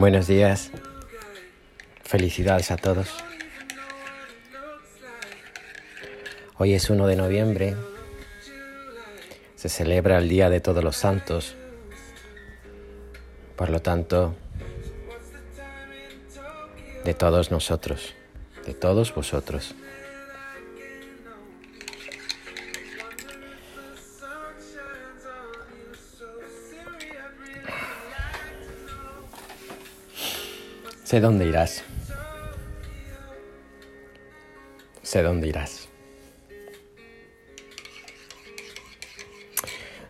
Buenos días. Felicidades a todos. Hoy es 1 de noviembre. Se celebra el Día de Todos los Santos. Por lo tanto, de todos nosotros, de todos vosotros. Sé dónde irás. Sé dónde irás.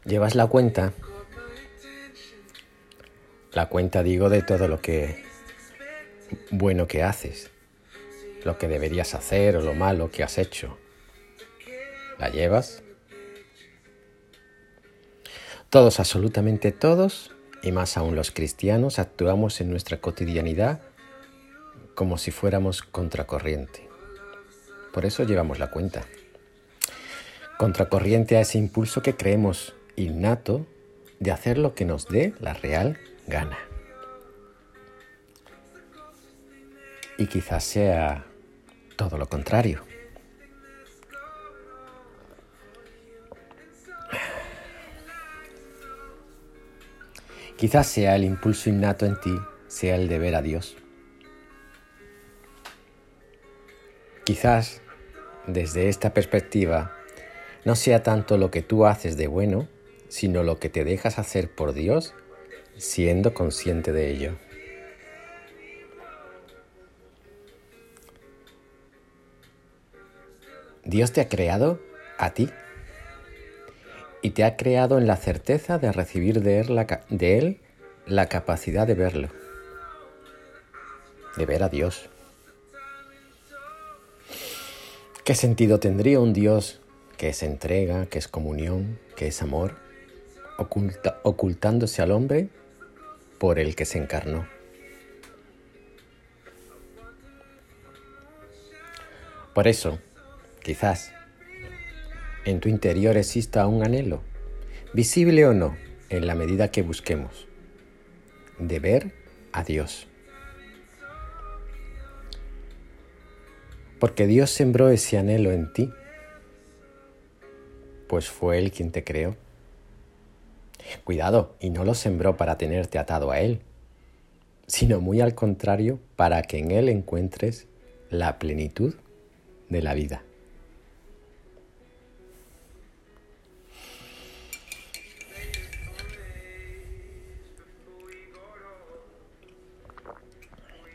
Llevas la cuenta. La cuenta digo de todo lo que bueno que haces, lo que deberías hacer o lo malo que has hecho. ¿La llevas? Todos, absolutamente todos, y más aún los cristianos, actuamos en nuestra cotidianidad como si fuéramos contracorriente. Por eso llevamos la cuenta. Contracorriente a ese impulso que creemos innato de hacer lo que nos dé la real gana. Y quizás sea todo lo contrario. Quizás sea el impulso innato en ti, sea el de ver a Dios. Quizás desde esta perspectiva no sea tanto lo que tú haces de bueno, sino lo que te dejas hacer por Dios siendo consciente de ello. Dios te ha creado a ti y te ha creado en la certeza de recibir de él, la, de él la capacidad de verlo, de ver a Dios. ¿Qué sentido tendría un Dios que es entrega, que es comunión, que es amor, ocultándose al hombre por el que se encarnó? Por eso, quizás, en tu interior exista un anhelo, visible o no, en la medida que busquemos, de ver a Dios. Porque Dios sembró ese anhelo en ti, pues fue Él quien te creó. Cuidado, y no lo sembró para tenerte atado a Él, sino muy al contrario, para que en Él encuentres la plenitud de la vida.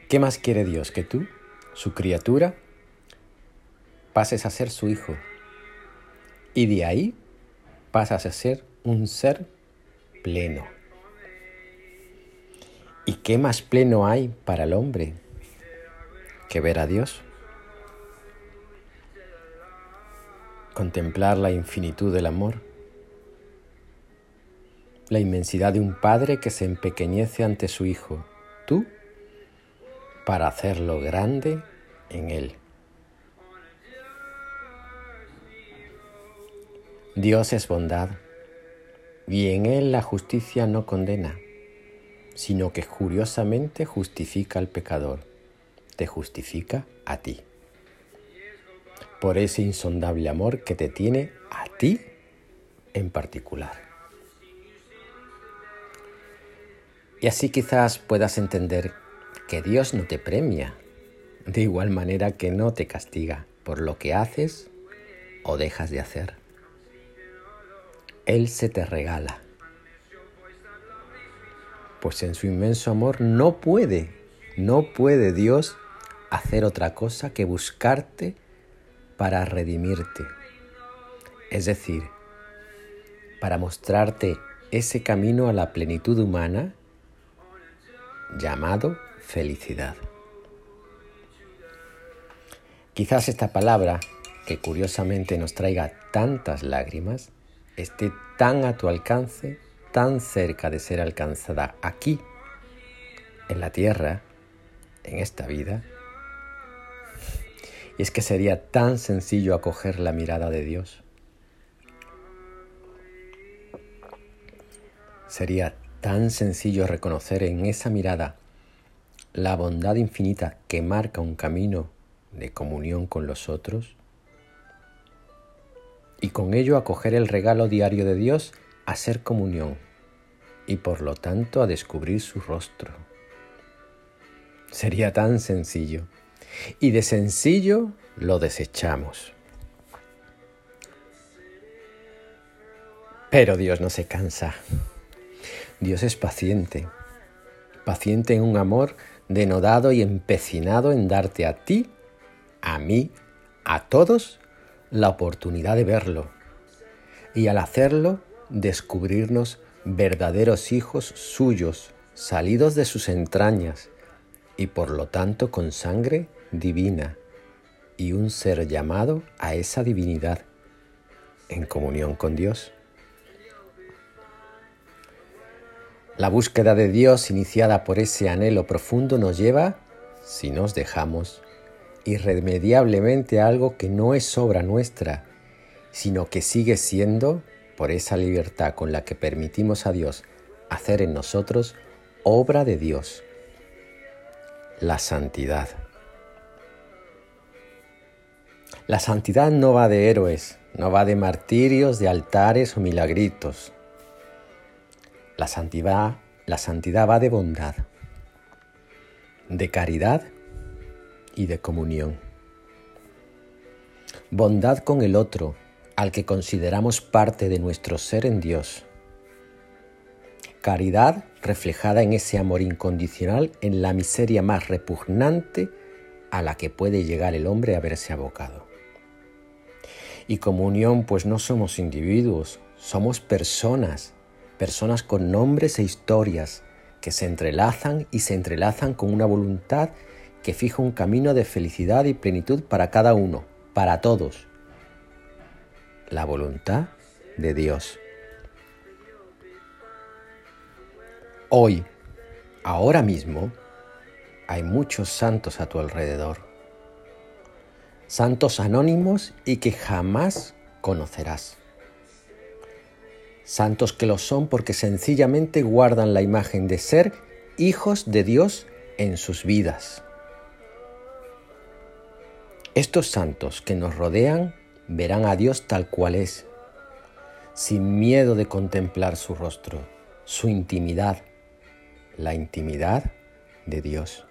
¿Qué más quiere Dios que tú, su criatura, pases a ser su hijo. Y de ahí pasas a ser un ser pleno. ¿Y qué más pleno hay para el hombre que ver a Dios? Contemplar la infinitud del amor, la inmensidad de un padre que se empequeñece ante su hijo, tú, para hacerlo grande en él. Dios es bondad, y en Él la justicia no condena, sino que curiosamente justifica al pecador, te justifica a ti. Por ese insondable amor que te tiene a ti en particular. Y así quizás puedas entender que Dios no te premia, de igual manera que no te castiga por lo que haces o dejas de hacer. Él se te regala. Pues en su inmenso amor no puede, no puede Dios hacer otra cosa que buscarte para redimirte. Es decir, para mostrarte ese camino a la plenitud humana llamado felicidad. Quizás esta palabra, que curiosamente nos traiga tantas lágrimas, esté tan a tu alcance, tan cerca de ser alcanzada aquí, en la tierra, en esta vida. Y es que sería tan sencillo acoger la mirada de Dios. Sería tan sencillo reconocer en esa mirada la bondad infinita que marca un camino de comunión con los otros y con ello acoger el regalo diario de Dios a ser comunión y por lo tanto a descubrir su rostro. Sería tan sencillo y de sencillo lo desechamos. Pero Dios no se cansa. Dios es paciente, paciente en un amor denodado y empecinado en darte a ti, a mí, a todos, la oportunidad de verlo. Y al hacerlo, descubrirnos verdaderos hijos suyos, salidos de sus entrañas, y por lo tanto con sangre divina, y un ser llamado a esa divinidad, en comunión con Dios. La búsqueda de Dios iniciada por ese anhelo profundo nos lleva, si nos dejamos, irremediablemente algo que no es obra nuestra, sino que sigue siendo, por esa libertad con la que permitimos a Dios hacer en nosotros, obra de Dios, la santidad. La santidad no va de héroes, no va de martirios, de altares o milagritos. La santidad, la santidad va de bondad, de caridad y de comunión. Bondad con el otro, al que consideramos parte de nuestro ser en Dios. Caridad reflejada en ese amor incondicional en la miseria más repugnante a la que puede llegar el hombre a verse abocado. Y comunión, pues no somos individuos, somos personas personas con nombres e historias que se entrelazan y se entrelazan con una voluntad que fija un camino de felicidad y plenitud para cada uno, para todos. La voluntad de Dios. Hoy, ahora mismo, hay muchos santos a tu alrededor. Santos anónimos y que jamás conocerás santos que lo son porque sencillamente guardan la imagen de ser hijos de Dios en sus vidas. Estos santos que nos rodean verán a Dios tal cual es, sin miedo de contemplar su rostro, su intimidad, la intimidad de Dios.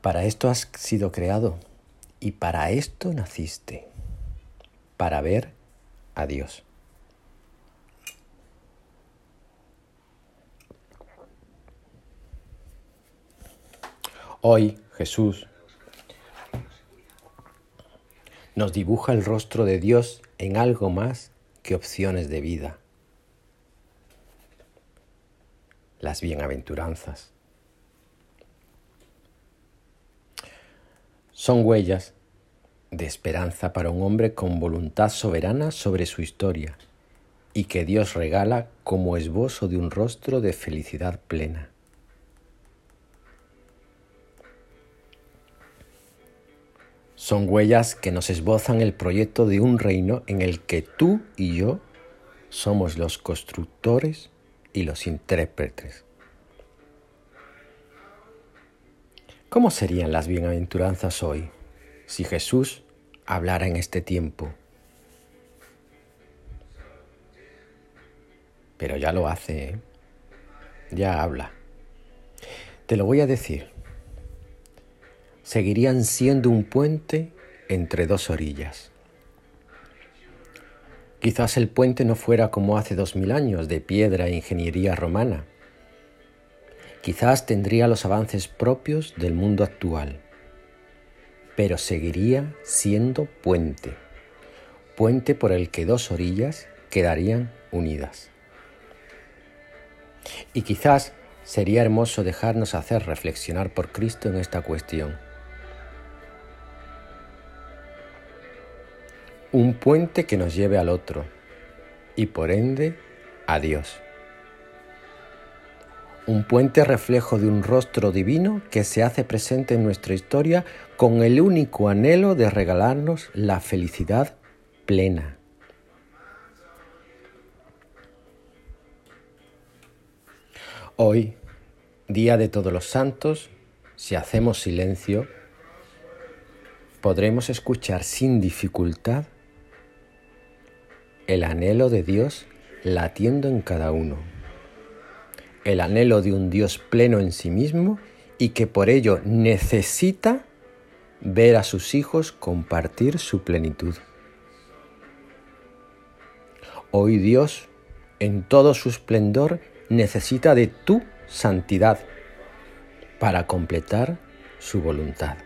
Para esto has sido creado y para esto naciste, para ver a Dios. Hoy Jesús nos dibuja el rostro de Dios en algo más que opciones de vida. Las bienaventuranzas. Son huellas de esperanza para un hombre con voluntad soberana sobre su historia y que Dios regala como esbozo de un rostro de felicidad plena. Son huellas que nos esbozan el proyecto de un reino en el que tú y yo somos los constructores y los intérpretes. ¿Cómo serían las bienaventuranzas hoy si Jesús hablara en este tiempo? Pero ya lo hace, ¿eh? ya habla. Te lo voy a decir. Seguirían siendo un puente entre dos orillas. Quizás el puente no fuera como hace dos mil años, de piedra e ingeniería romana Quizás tendría los avances propios del mundo actual, pero seguiría siendo puente, puente por el que dos orillas quedarían unidas. Y quizás sería hermoso dejarnos hacer reflexionar por Cristo en esta cuestión. Un puente que nos lleve al otro y por ende a Dios un puente reflejo de un rostro divino que se hace presente en nuestra historia con el único anhelo de regalarnos la felicidad plena. Hoy, Día de Todos los Santos, si hacemos silencio, podremos escuchar sin dificultad el anhelo de Dios latiendo en cada uno, el anhelo de un Dios pleno en sí mismo y que por ello necesita ver a sus hijos compartir su plenitud. Hoy Dios, en todo su esplendor, necesita de tu santidad para completar su voluntad.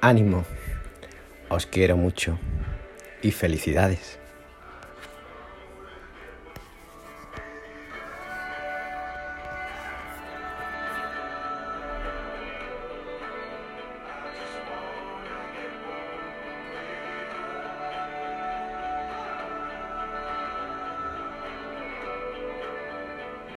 Ánimo, os quiero mucho y felicidades.